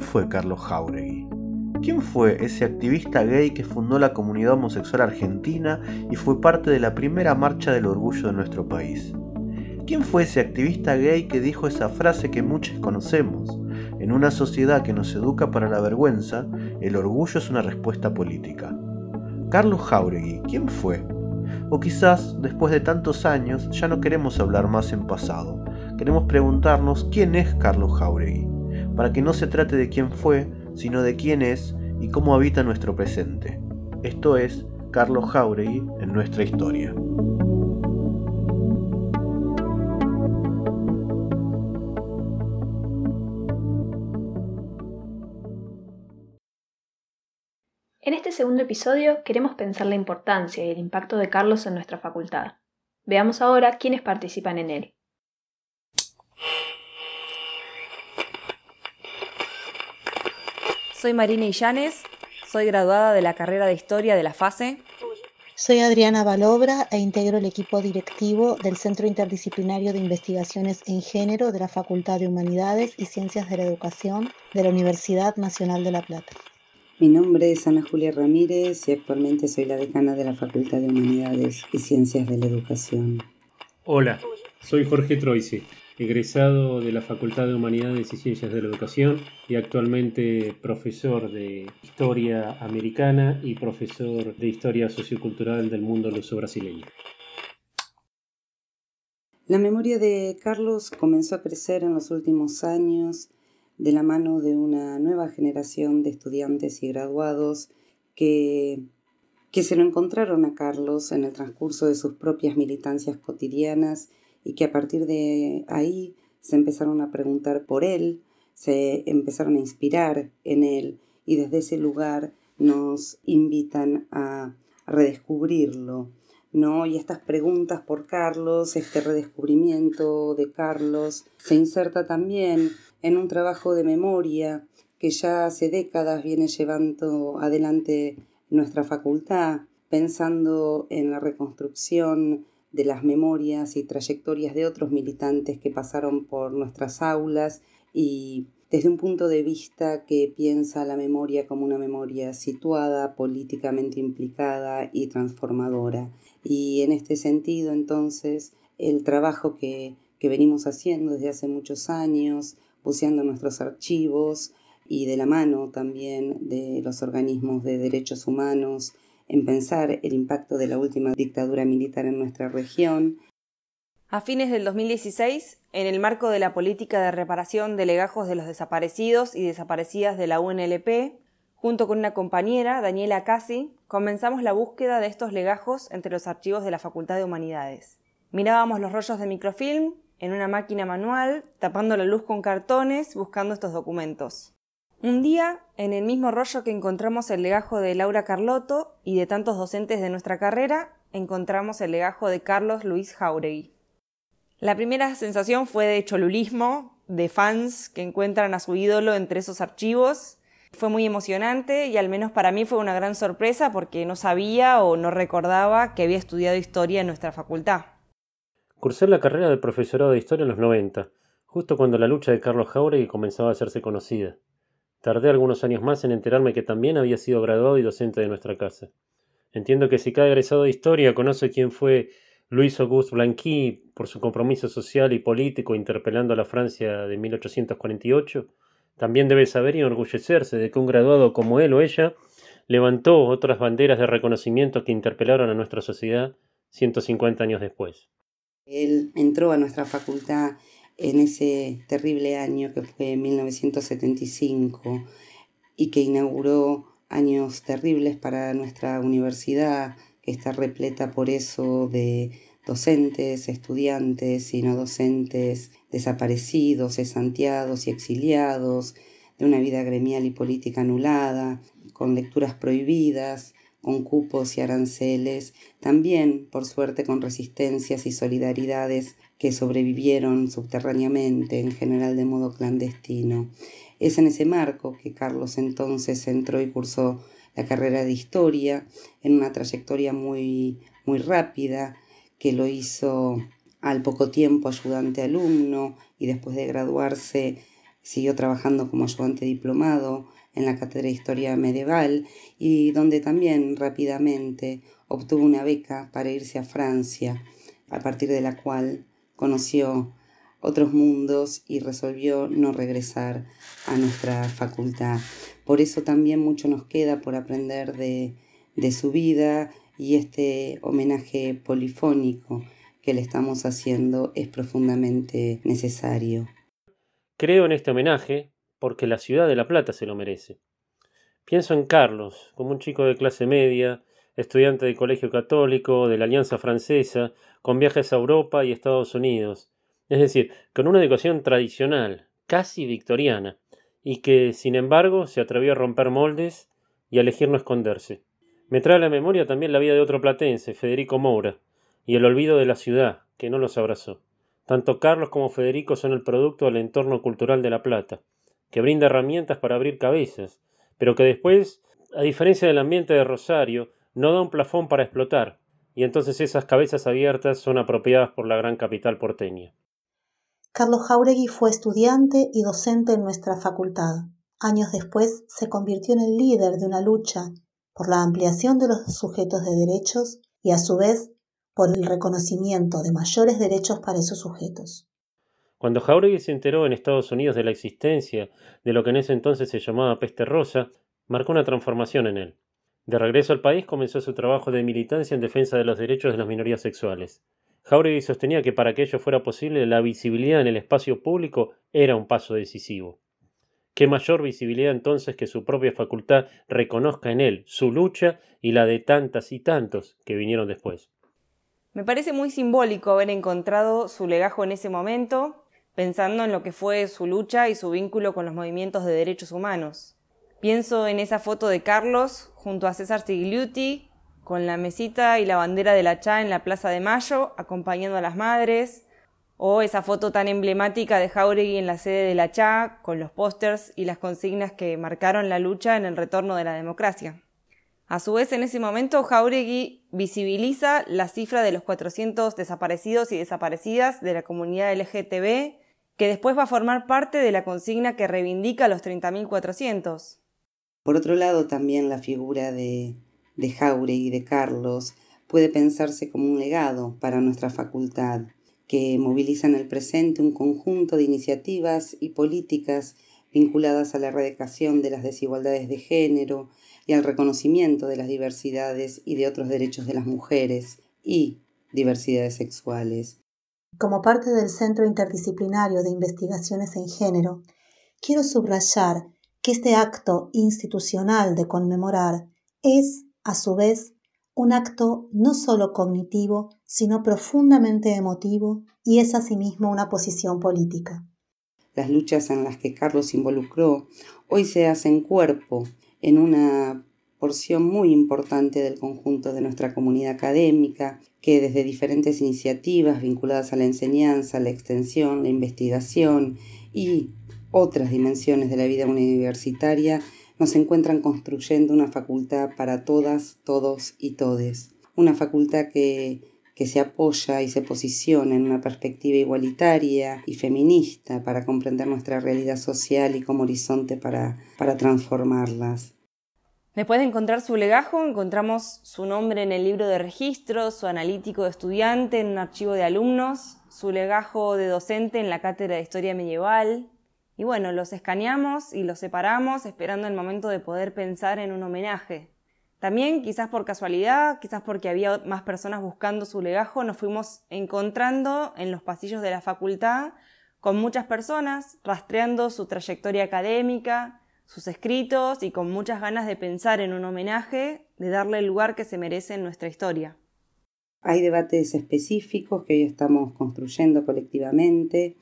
¿quién fue Carlos Jauregui? ¿Quién fue ese activista gay que fundó la comunidad homosexual argentina y fue parte de la primera marcha del orgullo de nuestro país? ¿Quién fue ese activista gay que dijo esa frase que muchos conocemos? En una sociedad que nos educa para la vergüenza, el orgullo es una respuesta política. Carlos Jauregui, ¿quién fue? O quizás, después de tantos años, ya no queremos hablar más en pasado. Queremos preguntarnos quién es Carlos Jauregui, para que no se trate de quién fue, sino de quién es y cómo habita nuestro presente. Esto es Carlos Jauregui en nuestra historia. En este segundo episodio queremos pensar la importancia y el impacto de Carlos en nuestra facultad. Veamos ahora quiénes participan en él. Soy Marina Illanes, soy graduada de la carrera de Historia de la FASE. Soy Adriana Balobra e integro el equipo directivo del Centro Interdisciplinario de Investigaciones en Género de la Facultad de Humanidades y Ciencias de la Educación de la Universidad Nacional de La Plata. Mi nombre es Ana Julia Ramírez y actualmente soy la decana de la Facultad de Humanidades y Ciencias de la Educación. Hola, soy Jorge Troisi, egresado de la Facultad de Humanidades y Ciencias de la Educación y actualmente profesor de Historia Americana y profesor de Historia Sociocultural del mundo luso-brasileño. La memoria de Carlos comenzó a crecer en los últimos años de la mano de una nueva generación de estudiantes y graduados que, que se lo encontraron a Carlos en el transcurso de sus propias militancias cotidianas y que a partir de ahí se empezaron a preguntar por él, se empezaron a inspirar en él y desde ese lugar nos invitan a redescubrirlo, ¿no? Y estas preguntas por Carlos, este redescubrimiento de Carlos, se inserta también en un trabajo de memoria que ya hace décadas viene llevando adelante nuestra facultad, pensando en la reconstrucción de las memorias y trayectorias de otros militantes que pasaron por nuestras aulas y desde un punto de vista que piensa la memoria como una memoria situada, políticamente implicada y transformadora. Y en este sentido, entonces, el trabajo que, que venimos haciendo desde hace muchos años, buceando nuestros archivos y de la mano también de los organismos de derechos humanos en pensar el impacto de la última dictadura militar en nuestra región. A fines del 2016, en el marco de la política de reparación de legajos de los desaparecidos y desaparecidas de la UNLP, junto con una compañera, Daniela Casi, comenzamos la búsqueda de estos legajos entre los archivos de la Facultad de Humanidades. Mirábamos los rollos de microfilm en una máquina manual, tapando la luz con cartones, buscando estos documentos. Un día, en el mismo rollo que encontramos el legajo de Laura Carlotto y de tantos docentes de nuestra carrera, encontramos el legajo de Carlos Luis Jauregui. La primera sensación fue de cholulismo, de fans que encuentran a su ídolo entre esos archivos. Fue muy emocionante y al menos para mí fue una gran sorpresa porque no sabía o no recordaba que había estudiado historia en nuestra facultad. Cursé la carrera de profesorado de historia en los 90, justo cuando la lucha de Carlos Jauregui comenzaba a hacerse conocida. Tardé algunos años más en enterarme que también había sido graduado y docente de nuestra casa. Entiendo que si cada egresado de historia conoce quién fue Luis Auguste Blanqui por su compromiso social y político interpelando a la Francia de 1848, también debe saber y enorgullecerse de que un graduado como él o ella levantó otras banderas de reconocimiento que interpelaron a nuestra sociedad 150 años después. Él entró a nuestra facultad en ese terrible año que fue 1975 y que inauguró años terribles para nuestra universidad, que está repleta por eso de docentes, estudiantes y no docentes, desaparecidos, cesanteados y exiliados, de una vida gremial y política anulada, con lecturas prohibidas, con cupos y aranceles, también, por suerte, con resistencias y solidaridades que sobrevivieron subterráneamente, en general de modo clandestino. Es en ese marco que Carlos entonces entró y cursó la carrera de historia en una trayectoria muy, muy rápida que lo hizo al poco tiempo ayudante alumno y después de graduarse siguió trabajando como ayudante diplomado en la Cátedra de Historia Medieval y donde también rápidamente obtuvo una beca para irse a Francia, a partir de la cual conoció otros mundos y resolvió no regresar a nuestra facultad. Por eso también mucho nos queda por aprender de, de su vida y este homenaje polifónico que le estamos haciendo es profundamente necesario. Creo en este homenaje porque la ciudad de La Plata se lo merece. Pienso en Carlos, como un chico de clase media, estudiante de colegio católico, de la Alianza Francesa, con viajes a Europa y Estados Unidos, es decir, con una educación tradicional, casi victoriana, y que, sin embargo, se atrevió a romper moldes y a elegir no esconderse. Me trae a la memoria también la vida de otro platense, Federico Moura, y el olvido de la ciudad, que no los abrazó. Tanto Carlos como Federico son el producto del entorno cultural de La Plata, que brinda herramientas para abrir cabezas, pero que después, a diferencia del ambiente de Rosario, no da un plafón para explotar, y entonces esas cabezas abiertas son apropiadas por la gran capital porteña. Carlos Jauregui fue estudiante y docente en nuestra facultad. Años después se convirtió en el líder de una lucha por la ampliación de los sujetos de derechos y a su vez por el reconocimiento de mayores derechos para esos sujetos. Cuando Jauregui se enteró en Estados Unidos de la existencia de lo que en ese entonces se llamaba peste rosa, marcó una transformación en él. De regreso al país comenzó su trabajo de militancia en defensa de los derechos de las minorías sexuales. Jauregui sostenía que para que ello fuera posible la visibilidad en el espacio público era un paso decisivo. ¿Qué mayor visibilidad entonces que su propia facultad reconozca en él su lucha y la de tantas y tantos que vinieron después? Me parece muy simbólico haber encontrado su legajo en ese momento, pensando en lo que fue su lucha y su vínculo con los movimientos de derechos humanos. Pienso en esa foto de Carlos junto a César Sigliuti, con la mesita y la bandera de la CHA en la Plaza de Mayo, acompañando a las madres, o esa foto tan emblemática de Jauregui en la sede de la CHA, con los pósters y las consignas que marcaron la lucha en el retorno de la democracia. A su vez, en ese momento, Jauregui visibiliza la cifra de los 400 desaparecidos y desaparecidas de la comunidad LGTB, que después va a formar parte de la consigna que reivindica los 30.400. Por otro lado, también la figura de de Jauregui y de Carlos puede pensarse como un legado para nuestra facultad, que moviliza en el presente un conjunto de iniciativas y políticas vinculadas a la erradicación de las desigualdades de género y al reconocimiento de las diversidades y de otros derechos de las mujeres y diversidades sexuales. Como parte del Centro Interdisciplinario de Investigaciones en Género, quiero subrayar que este acto institucional de conmemorar es a su vez, un acto no solo cognitivo, sino profundamente emotivo y es asimismo una posición política. Las luchas en las que Carlos involucró hoy se hacen cuerpo en una porción muy importante del conjunto de nuestra comunidad académica, que desde diferentes iniciativas vinculadas a la enseñanza, la extensión, la investigación y otras dimensiones de la vida universitaria nos encuentran construyendo una facultad para todas, todos y todes. Una facultad que, que se apoya y se posiciona en una perspectiva igualitaria y feminista para comprender nuestra realidad social y como horizonte para, para transformarlas. Después de encontrar su legajo, encontramos su nombre en el libro de registro, su analítico de estudiante en un archivo de alumnos, su legajo de docente en la cátedra de historia medieval, y bueno, los escaneamos y los separamos esperando el momento de poder pensar en un homenaje. También, quizás por casualidad, quizás porque había más personas buscando su legajo, nos fuimos encontrando en los pasillos de la facultad con muchas personas, rastreando su trayectoria académica, sus escritos y con muchas ganas de pensar en un homenaje, de darle el lugar que se merece en nuestra historia. Hay debates específicos que hoy estamos construyendo colectivamente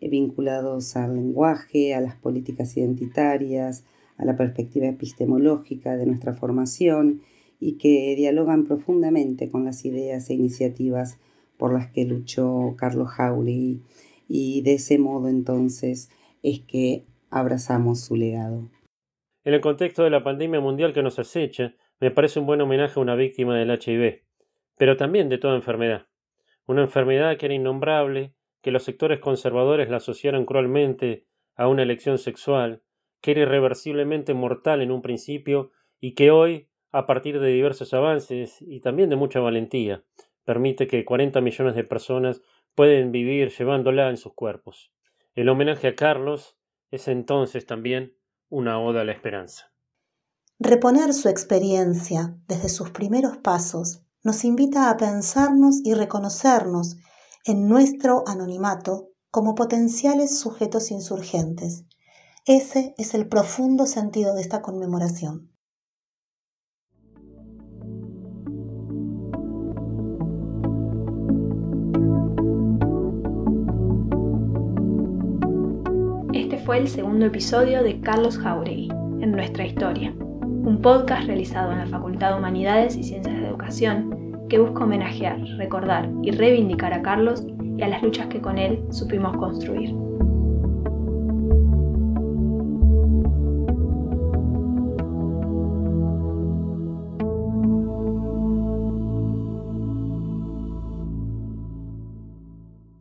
eh, vinculados al lenguaje, a las políticas identitarias, a la perspectiva epistemológica de nuestra formación y que dialogan profundamente con las ideas e iniciativas por las que luchó Carlos Jauregui y de ese modo entonces es que abrazamos su legado. En el contexto de la pandemia mundial que nos acecha, me parece un buen homenaje a una víctima del HIV, pero también de toda enfermedad. Una enfermedad que era innombrable, que los sectores conservadores la asociaron cruelmente a una elección sexual, que era irreversiblemente mortal en un principio y que hoy, a partir de diversos avances y también de mucha valentía, permite que 40 millones de personas pueden vivir llevándola en sus cuerpos. El homenaje a Carlos es entonces también una oda a la esperanza. Reponer su experiencia desde sus primeros pasos nos invita a pensarnos y reconocernos en nuestro anonimato como potenciales sujetos insurgentes. Ese es el profundo sentido de esta conmemoración. Este fue el segundo episodio de Carlos Jauregui, en nuestra historia, un podcast realizado en la Facultad de Humanidades y Ciencias de Educación que busca homenajear, recordar y reivindicar a Carlos y a las luchas que con él supimos construir.